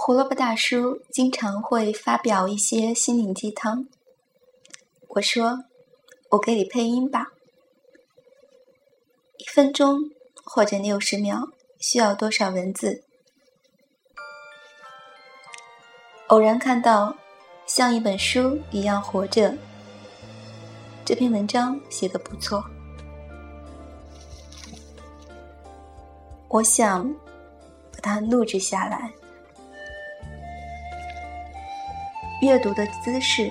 胡萝卜大叔经常会发表一些心灵鸡汤。我说：“我给你配音吧，一分钟或者六十秒，需要多少文字？”偶然看到像一本书一样活着，这篇文章写的不错，我想把它录制下来。阅读的姿势，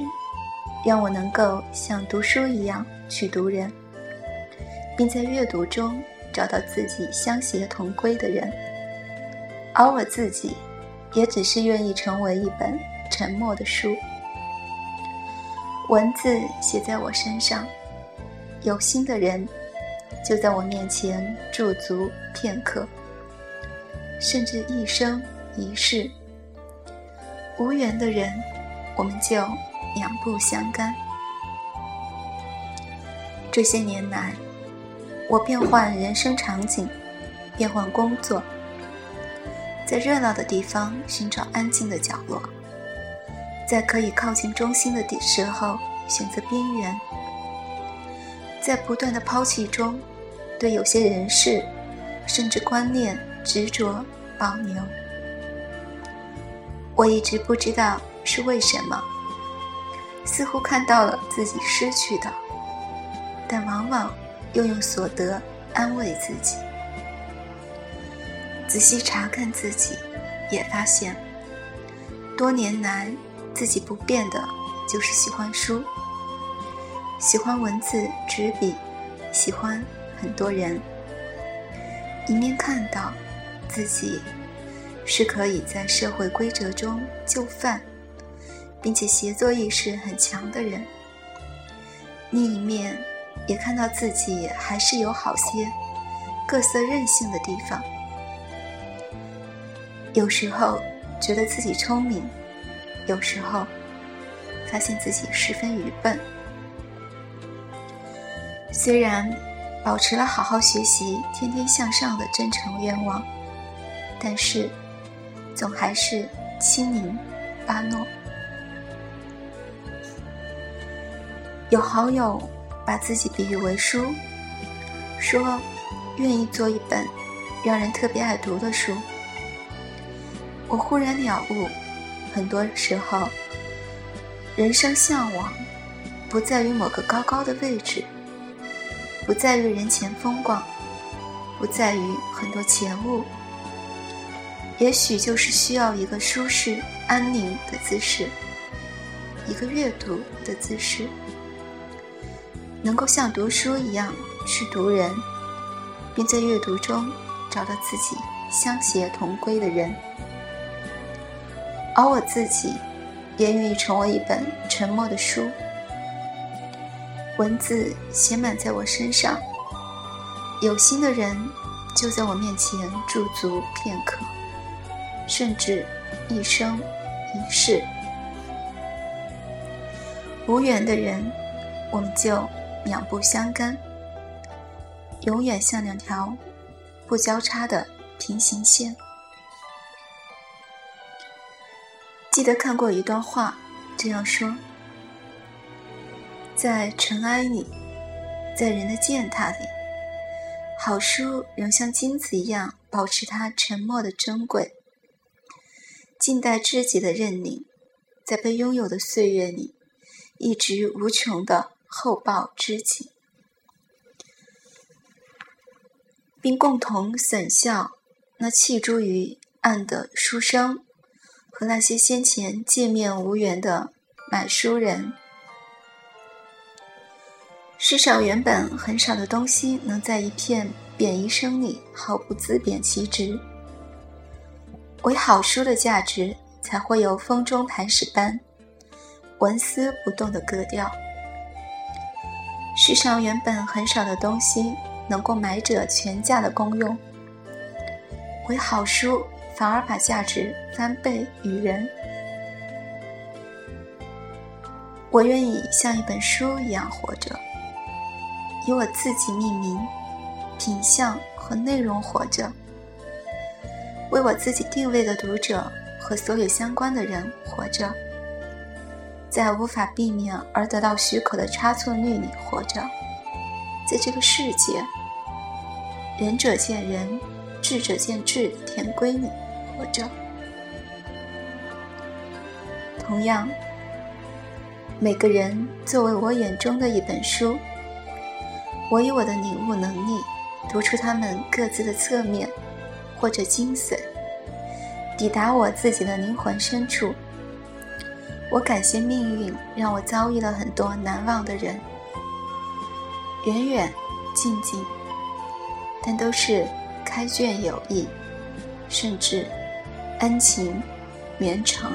让我能够像读书一样去读人，并在阅读中找到自己相携同归的人，而我自己，也只是愿意成为一本沉默的书。文字写在我身上，有心的人就在我面前驻足片刻，甚至一生一世。无缘的人。我们就两不相干。这些年来，我变换人生场景，变换工作，在热闹的地方寻找安静的角落，在可以靠近中心的地时候选择边缘，在不断的抛弃中，对有些人事甚至观念执着保留。我一直不知道。是为什么？似乎看到了自己失去的，但往往又用所得安慰自己。仔细查看自己，也发现，多年来自己不变的就是喜欢书，喜欢文字纸笔，喜欢很多人。一面看到自己是可以在社会规则中就范。并且协作意识很强的人，另一面也看到自己还是有好些各色任性的地方。有时候觉得自己聪明，有时候发现自己十分愚笨。虽然保持了好好学习、天天向上的真诚愿望，但是总还是七拧八糯。有好友把自己比喻为书，说愿意做一本让人特别爱读的书。我忽然了悟，很多时候，人生向往不在于某个高高的位置，不在于人前风光，不在于很多钱物，也许就是需要一个舒适安宁的姿势，一个阅读的姿势。能够像读书一样去读人，并在阅读中找到自己相携同归的人，而我自己也愿意成为一本沉默的书，文字写满在我身上，有心的人就在我面前驻足片刻，甚至一生一世，无缘的人，我们就。两不相干，永远像两条不交叉的平行线。记得看过一段话，这样说：在尘埃里，在人的践踏里，好书仍像金子一样保持它沉默的珍贵，静待知己的认领，在被拥有的岁月里，一直无穷的。厚报知己，并共同损笑那弃诸于案的书生和那些先前见面无缘的买书人。世上原本很少的东西，能在一片贬义声里毫不自贬其值，唯好书的价值，才会有风中磐石般纹丝不动的格调。世上原本很少的东西，能够买者全价的功用，为好书反而把价值翻倍于人。我愿意像一本书一样活着，以我自己命名，品相和内容活着，为我自己定位的读者和所有相关的人活着，在无法避免而得到许可的差错率里活着，在这个世界仁者见仁，智者见智的田规里活着。同样，每个人作为我眼中的一本书，我以我的领悟能力读出他们各自的侧面或者精髓。抵达我自己的灵魂深处。我感谢命运让我遭遇了很多难忘的人，远远近近，但都是开卷有益，甚至恩情绵长。